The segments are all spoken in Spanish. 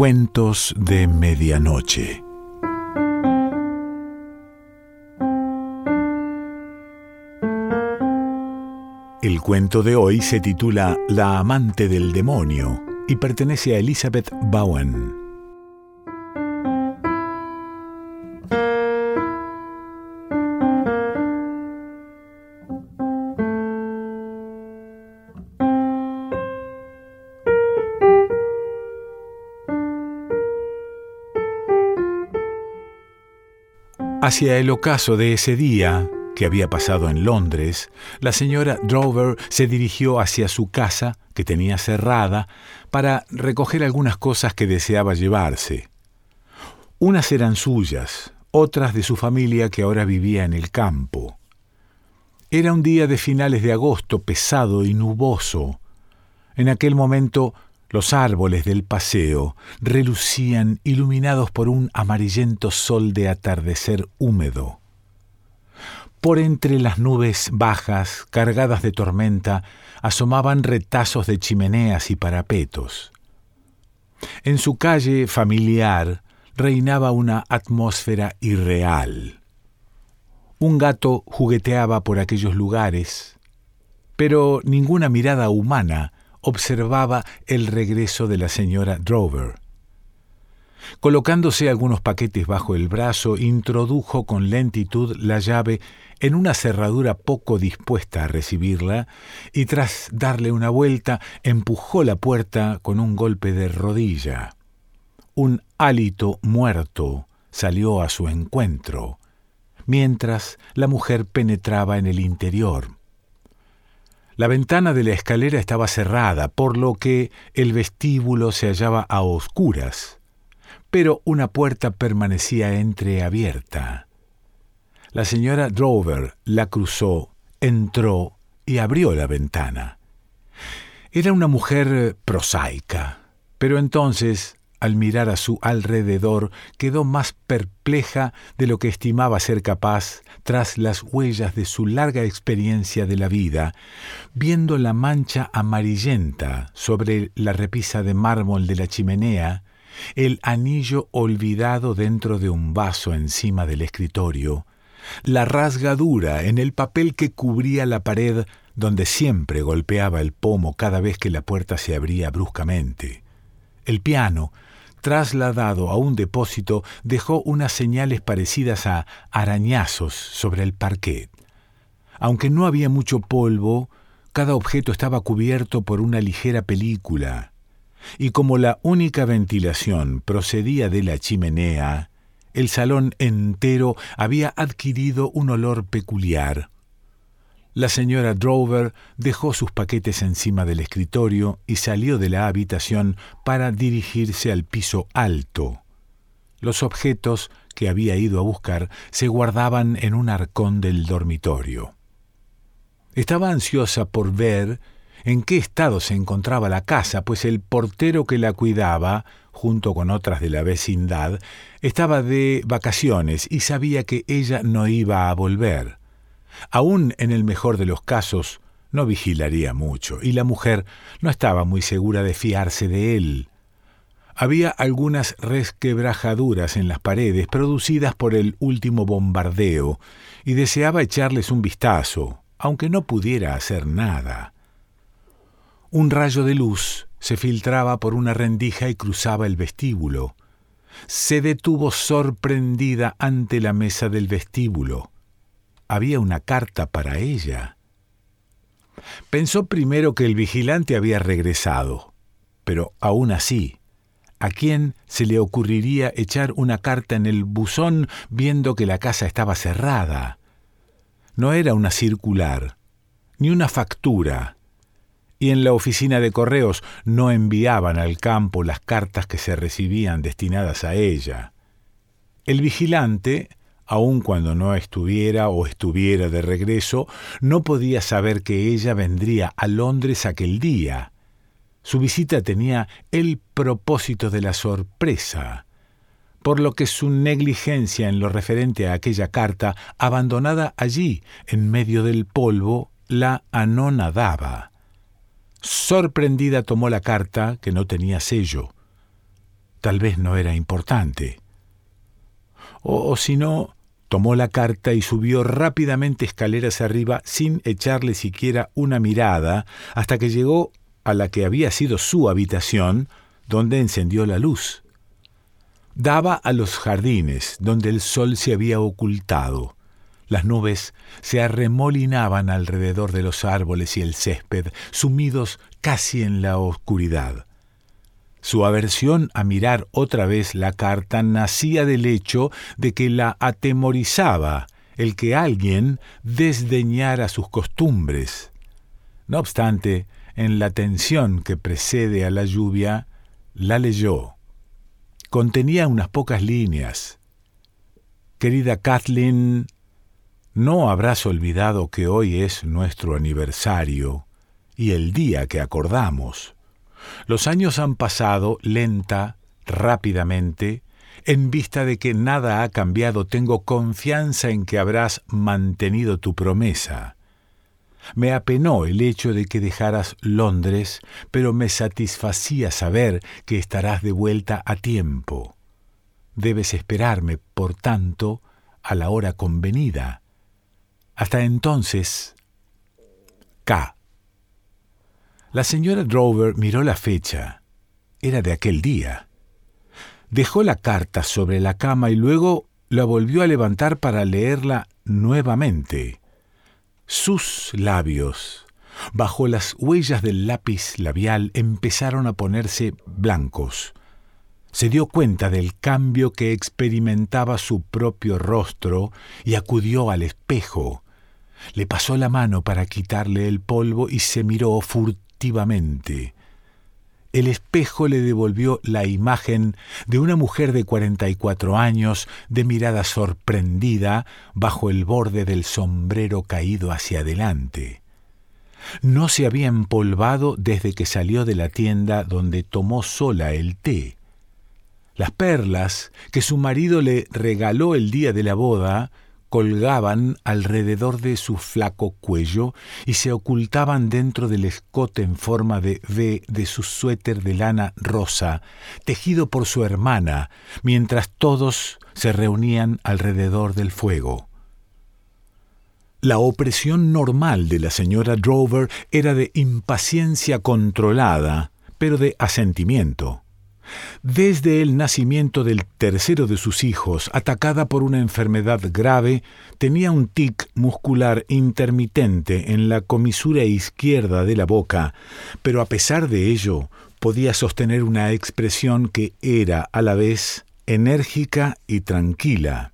Cuentos de Medianoche. El cuento de hoy se titula La amante del demonio y pertenece a Elizabeth Bowen. Hacia el ocaso de ese día, que había pasado en Londres, la señora Drover se dirigió hacia su casa, que tenía cerrada, para recoger algunas cosas que deseaba llevarse. Unas eran suyas, otras de su familia que ahora vivía en el campo. Era un día de finales de agosto pesado y nuboso. En aquel momento los árboles del paseo relucían iluminados por un amarillento sol de atardecer húmedo. Por entre las nubes bajas, cargadas de tormenta, asomaban retazos de chimeneas y parapetos. En su calle familiar reinaba una atmósfera irreal. Un gato jugueteaba por aquellos lugares, pero ninguna mirada humana observaba el regreso de la señora Drover. Colocándose algunos paquetes bajo el brazo, introdujo con lentitud la llave en una cerradura poco dispuesta a recibirla y tras darle una vuelta empujó la puerta con un golpe de rodilla. Un hálito muerto salió a su encuentro, mientras la mujer penetraba en el interior. La ventana de la escalera estaba cerrada, por lo que el vestíbulo se hallaba a oscuras, pero una puerta permanecía entreabierta. La señora Drover la cruzó, entró y abrió la ventana. Era una mujer prosaica, pero entonces al mirar a su alrededor, quedó más perpleja de lo que estimaba ser capaz tras las huellas de su larga experiencia de la vida, viendo la mancha amarillenta sobre la repisa de mármol de la chimenea, el anillo olvidado dentro de un vaso encima del escritorio, la rasgadura en el papel que cubría la pared donde siempre golpeaba el pomo cada vez que la puerta se abría bruscamente, el piano, trasladado a un depósito, dejó unas señales parecidas a arañazos sobre el parquet. Aunque no había mucho polvo, cada objeto estaba cubierto por una ligera película, y como la única ventilación procedía de la chimenea, el salón entero había adquirido un olor peculiar, la señora Drover dejó sus paquetes encima del escritorio y salió de la habitación para dirigirse al piso alto. Los objetos que había ido a buscar se guardaban en un arcón del dormitorio. Estaba ansiosa por ver en qué estado se encontraba la casa, pues el portero que la cuidaba, junto con otras de la vecindad, estaba de vacaciones y sabía que ella no iba a volver. Aún en el mejor de los casos, no vigilaría mucho, y la mujer no estaba muy segura de fiarse de él. Había algunas resquebrajaduras en las paredes producidas por el último bombardeo, y deseaba echarles un vistazo, aunque no pudiera hacer nada. Un rayo de luz se filtraba por una rendija y cruzaba el vestíbulo. Se detuvo sorprendida ante la mesa del vestíbulo había una carta para ella. Pensó primero que el vigilante había regresado, pero aún así, ¿a quién se le ocurriría echar una carta en el buzón viendo que la casa estaba cerrada? No era una circular, ni una factura, y en la oficina de correos no enviaban al campo las cartas que se recibían destinadas a ella. El vigilante aun cuando no estuviera o estuviera de regreso, no podía saber que ella vendría a Londres aquel día. Su visita tenía el propósito de la sorpresa, por lo que su negligencia en lo referente a aquella carta, abandonada allí, en medio del polvo, la anonadaba. Sorprendida tomó la carta, que no tenía sello. tal vez no era importante. O, o si no, tomó la carta y subió rápidamente escaleras arriba sin echarle siquiera una mirada hasta que llegó a la que había sido su habitación, donde encendió la luz. Daba a los jardines, donde el sol se había ocultado. Las nubes se arremolinaban alrededor de los árboles y el césped, sumidos casi en la oscuridad. Su aversión a mirar otra vez la carta nacía del hecho de que la atemorizaba el que alguien desdeñara sus costumbres. No obstante, en la tensión que precede a la lluvia, la leyó. Contenía unas pocas líneas. Querida Kathleen, no habrás olvidado que hoy es nuestro aniversario y el día que acordamos. Los años han pasado lenta, rápidamente, en vista de que nada ha cambiado, tengo confianza en que habrás mantenido tu promesa. Me apenó el hecho de que dejaras Londres, pero me satisfacía saber que estarás de vuelta a tiempo. Debes esperarme, por tanto, a la hora convenida. Hasta entonces, K. La señora Drover miró la fecha. Era de aquel día. Dejó la carta sobre la cama y luego la volvió a levantar para leerla nuevamente. Sus labios, bajo las huellas del lápiz labial, empezaron a ponerse blancos. Se dio cuenta del cambio que experimentaba su propio rostro y acudió al espejo. Le pasó la mano para quitarle el polvo y se miró furtivamente. El espejo le devolvió la imagen de una mujer de cuarenta y cuatro años, de mirada sorprendida, bajo el borde del sombrero caído hacia adelante. No se había empolvado desde que salió de la tienda donde tomó sola el té. Las perlas que su marido le regaló el día de la boda colgaban alrededor de su flaco cuello y se ocultaban dentro del escote en forma de V de su suéter de lana rosa, tejido por su hermana, mientras todos se reunían alrededor del fuego. La opresión normal de la señora Drover era de impaciencia controlada, pero de asentimiento. Desde el nacimiento del tercero de sus hijos, atacada por una enfermedad grave, tenía un tic muscular intermitente en la comisura izquierda de la boca, pero a pesar de ello podía sostener una expresión que era a la vez enérgica y tranquila.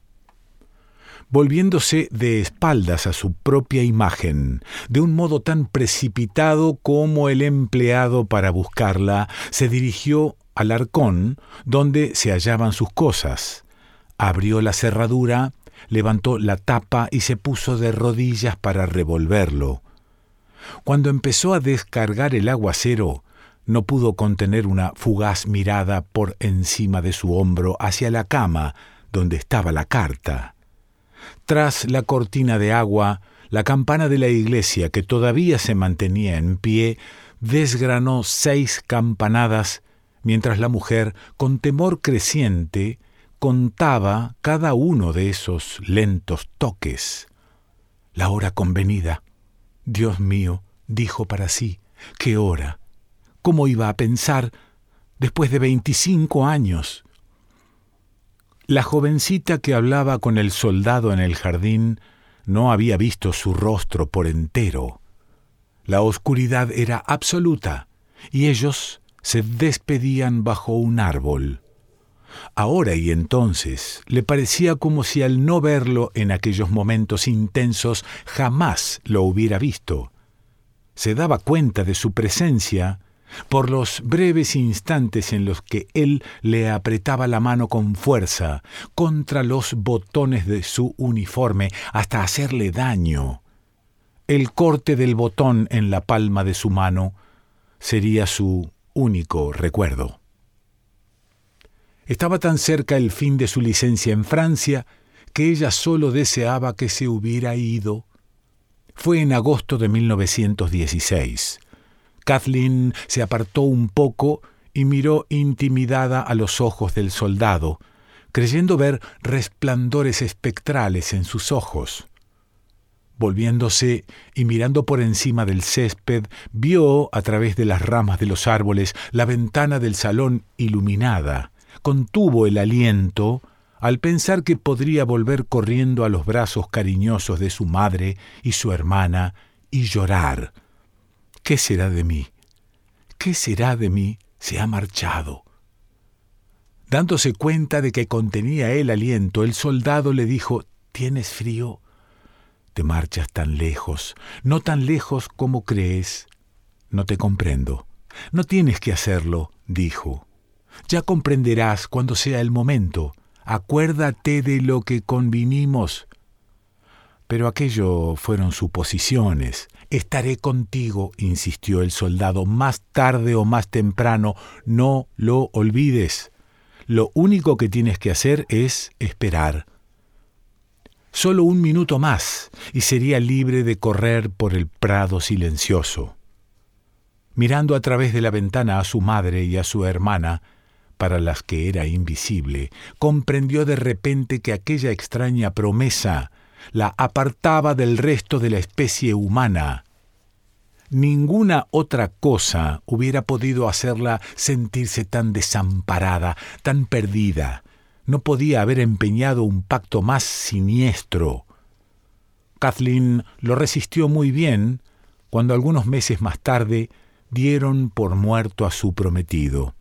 Volviéndose de espaldas a su propia imagen, de un modo tan precipitado como el empleado para buscarla, se dirigió al arcón donde se hallaban sus cosas. Abrió la cerradura, levantó la tapa y se puso de rodillas para revolverlo. Cuando empezó a descargar el aguacero, no pudo contener una fugaz mirada por encima de su hombro hacia la cama donde estaba la carta. Tras la cortina de agua, la campana de la iglesia, que todavía se mantenía en pie, desgranó seis campanadas mientras la mujer, con temor creciente, contaba cada uno de esos lentos toques. La hora convenida. Dios mío, dijo para sí, ¿qué hora? ¿Cómo iba a pensar después de veinticinco años? La jovencita que hablaba con el soldado en el jardín no había visto su rostro por entero. La oscuridad era absoluta, y ellos se despedían bajo un árbol. Ahora y entonces le parecía como si al no verlo en aquellos momentos intensos jamás lo hubiera visto. Se daba cuenta de su presencia por los breves instantes en los que él le apretaba la mano con fuerza contra los botones de su uniforme hasta hacerle daño. El corte del botón en la palma de su mano sería su único recuerdo. Estaba tan cerca el fin de su licencia en Francia que ella solo deseaba que se hubiera ido. Fue en agosto de 1916. Kathleen se apartó un poco y miró intimidada a los ojos del soldado, creyendo ver resplandores espectrales en sus ojos. Volviéndose y mirando por encima del césped, vio a través de las ramas de los árboles la ventana del salón iluminada. Contuvo el aliento al pensar que podría volver corriendo a los brazos cariñosos de su madre y su hermana y llorar. ¿Qué será de mí? ¿Qué será de mí? Se ha marchado. Dándose cuenta de que contenía el aliento, el soldado le dijo, ¿Tienes frío? Te marchas tan lejos, no tan lejos como crees. No te comprendo. No tienes que hacerlo, dijo. Ya comprenderás cuando sea el momento. Acuérdate de lo que convinimos. Pero aquello fueron suposiciones. Estaré contigo, insistió el soldado, más tarde o más temprano. No lo olvides. Lo único que tienes que hacer es esperar. Solo un minuto más y sería libre de correr por el prado silencioso. Mirando a través de la ventana a su madre y a su hermana, para las que era invisible, comprendió de repente que aquella extraña promesa la apartaba del resto de la especie humana. Ninguna otra cosa hubiera podido hacerla sentirse tan desamparada, tan perdida. No podía haber empeñado un pacto más siniestro. Kathleen lo resistió muy bien cuando algunos meses más tarde dieron por muerto a su prometido.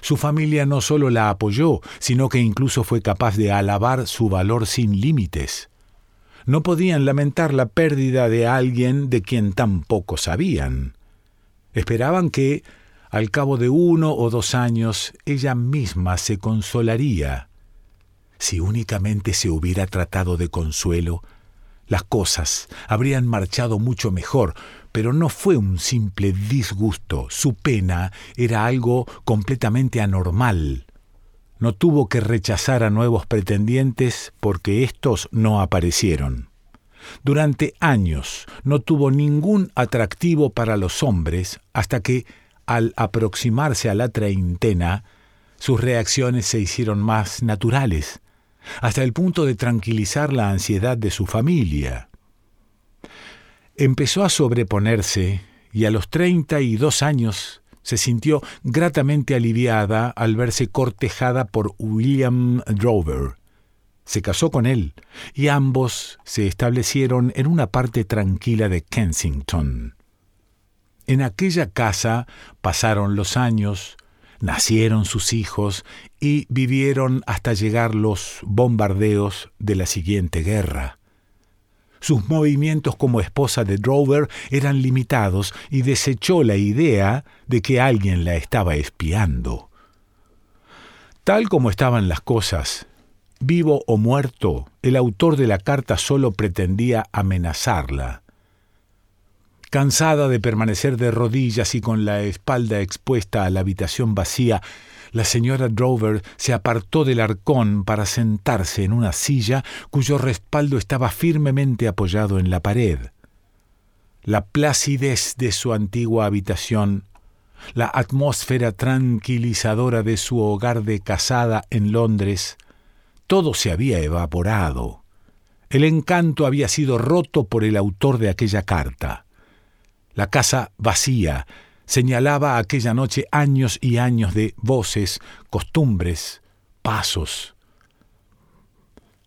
Su familia no solo la apoyó, sino que incluso fue capaz de alabar su valor sin límites. No podían lamentar la pérdida de alguien de quien tan poco sabían. Esperaban que, al cabo de uno o dos años, ella misma se consolaría. Si únicamente se hubiera tratado de consuelo, las cosas habrían marchado mucho mejor, pero no fue un simple disgusto, su pena era algo completamente anormal. No tuvo que rechazar a nuevos pretendientes porque éstos no aparecieron. Durante años no tuvo ningún atractivo para los hombres hasta que, al aproximarse a la treintena, sus reacciones se hicieron más naturales, hasta el punto de tranquilizar la ansiedad de su familia. Empezó a sobreponerse y a los treinta y dos años se sintió gratamente aliviada al verse cortejada por William Drover. Se casó con él y ambos se establecieron en una parte tranquila de Kensington. En aquella casa pasaron los años, nacieron sus hijos y vivieron hasta llegar los bombardeos de la siguiente guerra. Sus movimientos como esposa de Drover eran limitados y desechó la idea de que alguien la estaba espiando. Tal como estaban las cosas, vivo o muerto, el autor de la carta solo pretendía amenazarla. Cansada de permanecer de rodillas y con la espalda expuesta a la habitación vacía, la señora Drover se apartó del arcón para sentarse en una silla cuyo respaldo estaba firmemente apoyado en la pared. La placidez de su antigua habitación, la atmósfera tranquilizadora de su hogar de casada en Londres, todo se había evaporado. El encanto había sido roto por el autor de aquella carta. La casa vacía, señalaba aquella noche años y años de voces, costumbres, pasos.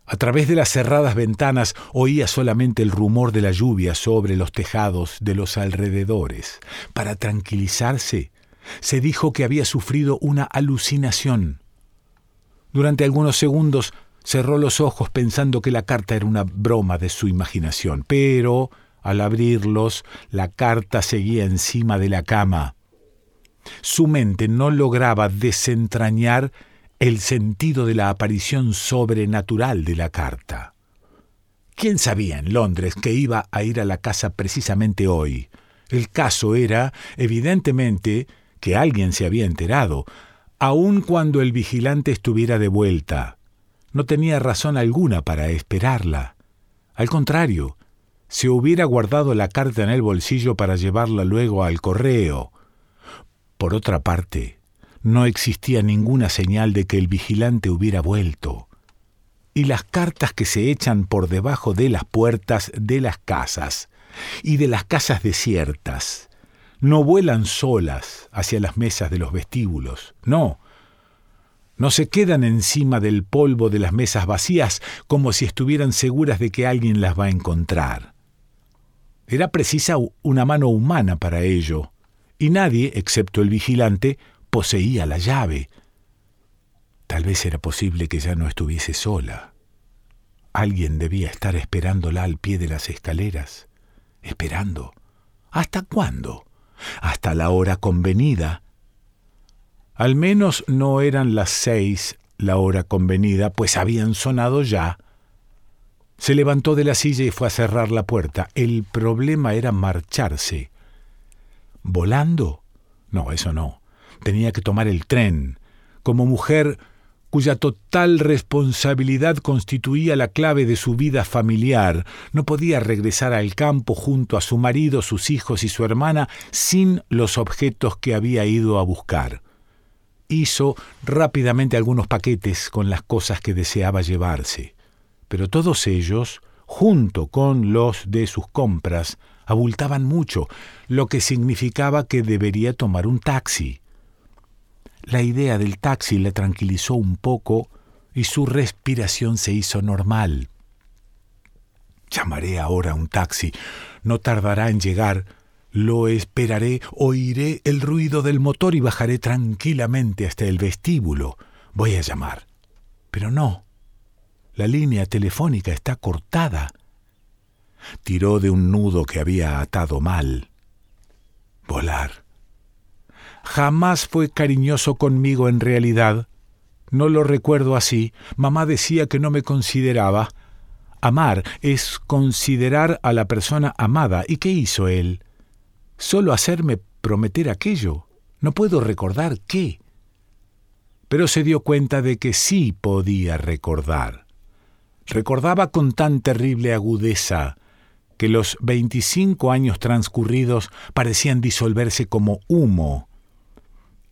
A través de las cerradas ventanas oía solamente el rumor de la lluvia sobre los tejados de los alrededores. Para tranquilizarse, se dijo que había sufrido una alucinación. Durante algunos segundos cerró los ojos pensando que la carta era una broma de su imaginación, pero al abrirlos, la carta seguía encima de la cama. Su mente no lograba desentrañar el sentido de la aparición sobrenatural de la carta. ¿Quién sabía en Londres que iba a ir a la casa precisamente hoy? El caso era, evidentemente, que alguien se había enterado, aun cuando el vigilante estuviera de vuelta. No tenía razón alguna para esperarla. Al contrario, se hubiera guardado la carta en el bolsillo para llevarla luego al correo. Por otra parte, no existía ninguna señal de que el vigilante hubiera vuelto. Y las cartas que se echan por debajo de las puertas de las casas y de las casas desiertas no vuelan solas hacia las mesas de los vestíbulos, no, no se quedan encima del polvo de las mesas vacías como si estuvieran seguras de que alguien las va a encontrar. Era precisa una mano humana para ello, y nadie, excepto el vigilante, poseía la llave. Tal vez era posible que ya no estuviese sola. Alguien debía estar esperándola al pie de las escaleras. Esperando. ¿Hasta cuándo? Hasta la hora convenida al menos no eran las seis la hora convenida, pues habían sonado ya. Se levantó de la silla y fue a cerrar la puerta. El problema era marcharse. ¿Volando? No, eso no. Tenía que tomar el tren. Como mujer cuya total responsabilidad constituía la clave de su vida familiar, no podía regresar al campo junto a su marido, sus hijos y su hermana sin los objetos que había ido a buscar hizo rápidamente algunos paquetes con las cosas que deseaba llevarse, pero todos ellos, junto con los de sus compras, abultaban mucho, lo que significaba que debería tomar un taxi. La idea del taxi le tranquilizó un poco y su respiración se hizo normal. Llamaré ahora un taxi. No tardará en llegar lo esperaré, oiré el ruido del motor y bajaré tranquilamente hasta el vestíbulo. Voy a llamar. Pero no. La línea telefónica está cortada. Tiró de un nudo que había atado mal. Volar. Jamás fue cariñoso conmigo en realidad. No lo recuerdo así. Mamá decía que no me consideraba. Amar es considerar a la persona amada. ¿Y qué hizo él? solo hacerme prometer aquello. No puedo recordar qué. Pero se dio cuenta de que sí podía recordar. Recordaba con tan terrible agudeza que los veinticinco años transcurridos parecían disolverse como humo.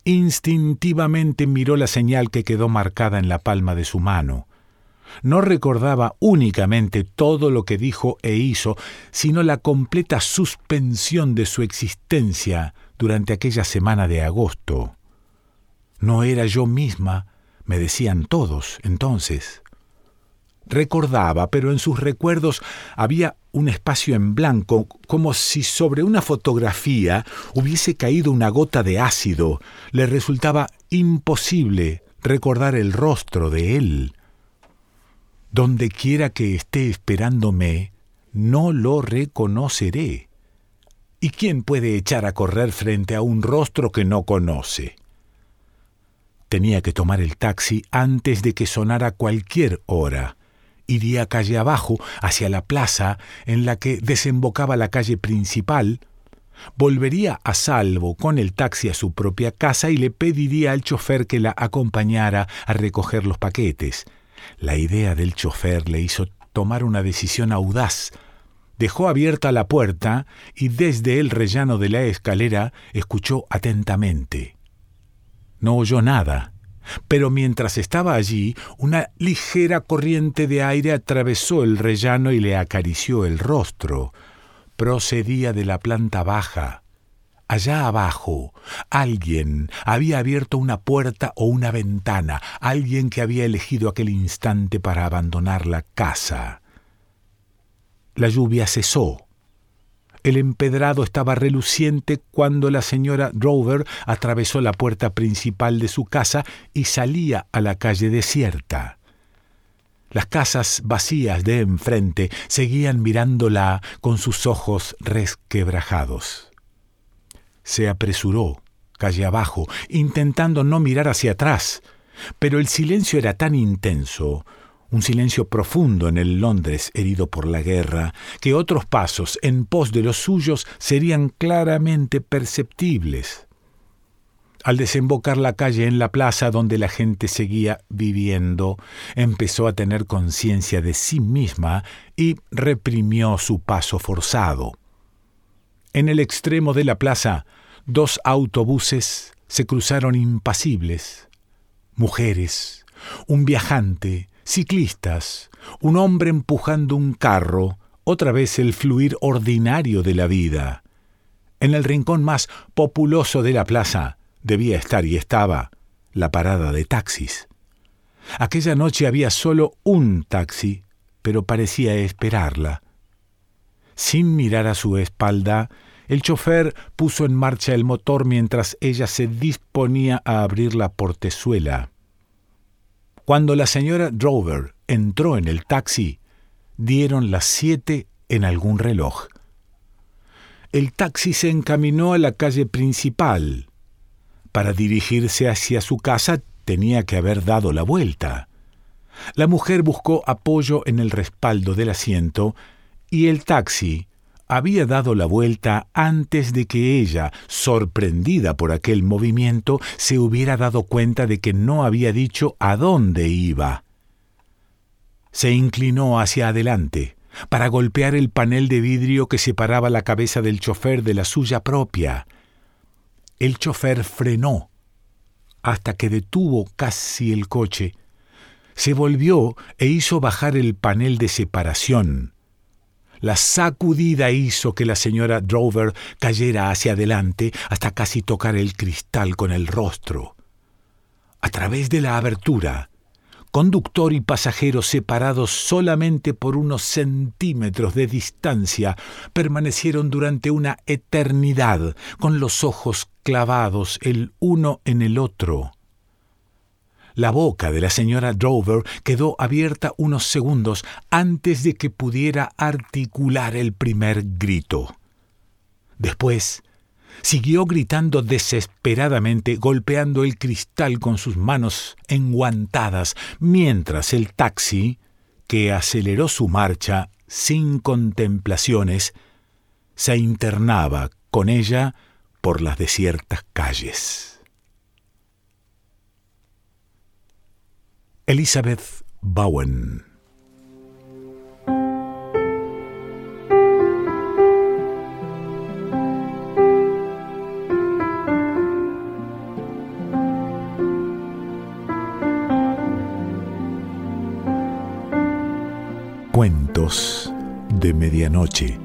Instintivamente miró la señal que quedó marcada en la palma de su mano no recordaba únicamente todo lo que dijo e hizo, sino la completa suspensión de su existencia durante aquella semana de agosto. No era yo misma, me decían todos entonces. Recordaba, pero en sus recuerdos había un espacio en blanco, como si sobre una fotografía hubiese caído una gota de ácido. Le resultaba imposible recordar el rostro de él. Donde quiera que esté esperándome, no lo reconoceré. ¿Y quién puede echar a correr frente a un rostro que no conoce? Tenía que tomar el taxi antes de que sonara cualquier hora. Iría calle abajo, hacia la plaza en la que desembocaba la calle principal, volvería a salvo con el taxi a su propia casa y le pediría al chofer que la acompañara a recoger los paquetes. La idea del chofer le hizo tomar una decisión audaz. Dejó abierta la puerta y desde el rellano de la escalera escuchó atentamente. No oyó nada, pero mientras estaba allí, una ligera corriente de aire atravesó el rellano y le acarició el rostro. Procedía de la planta baja. Allá abajo, alguien había abierto una puerta o una ventana, alguien que había elegido aquel instante para abandonar la casa. La lluvia cesó. El empedrado estaba reluciente cuando la señora Drover atravesó la puerta principal de su casa y salía a la calle desierta. Las casas vacías de enfrente seguían mirándola con sus ojos resquebrajados. Se apresuró, calle abajo, intentando no mirar hacia atrás, pero el silencio era tan intenso, un silencio profundo en el Londres herido por la guerra, que otros pasos en pos de los suyos serían claramente perceptibles. Al desembocar la calle en la plaza donde la gente seguía viviendo, empezó a tener conciencia de sí misma y reprimió su paso forzado. En el extremo de la plaza, dos autobuses se cruzaron impasibles. Mujeres, un viajante, ciclistas, un hombre empujando un carro, otra vez el fluir ordinario de la vida. En el rincón más populoso de la plaza debía estar y estaba la parada de taxis. Aquella noche había solo un taxi, pero parecía esperarla. Sin mirar a su espalda, el chofer puso en marcha el motor mientras ella se disponía a abrir la portezuela. Cuando la señora Drover entró en el taxi, dieron las siete en algún reloj. El taxi se encaminó a la calle principal. Para dirigirse hacia su casa tenía que haber dado la vuelta. La mujer buscó apoyo en el respaldo del asiento y el taxi había dado la vuelta antes de que ella, sorprendida por aquel movimiento, se hubiera dado cuenta de que no había dicho a dónde iba. Se inclinó hacia adelante para golpear el panel de vidrio que separaba la cabeza del chofer de la suya propia. El chofer frenó hasta que detuvo casi el coche. Se volvió e hizo bajar el panel de separación. La sacudida hizo que la señora Drover cayera hacia adelante hasta casi tocar el cristal con el rostro. A través de la abertura, conductor y pasajero separados solamente por unos centímetros de distancia, permanecieron durante una eternidad con los ojos clavados el uno en el otro. La boca de la señora Drover quedó abierta unos segundos antes de que pudiera articular el primer grito. Después, siguió gritando desesperadamente, golpeando el cristal con sus manos enguantadas, mientras el taxi, que aceleró su marcha sin contemplaciones, se internaba con ella por las desiertas calles. Elizabeth Bowen. Cuentos de Medianoche.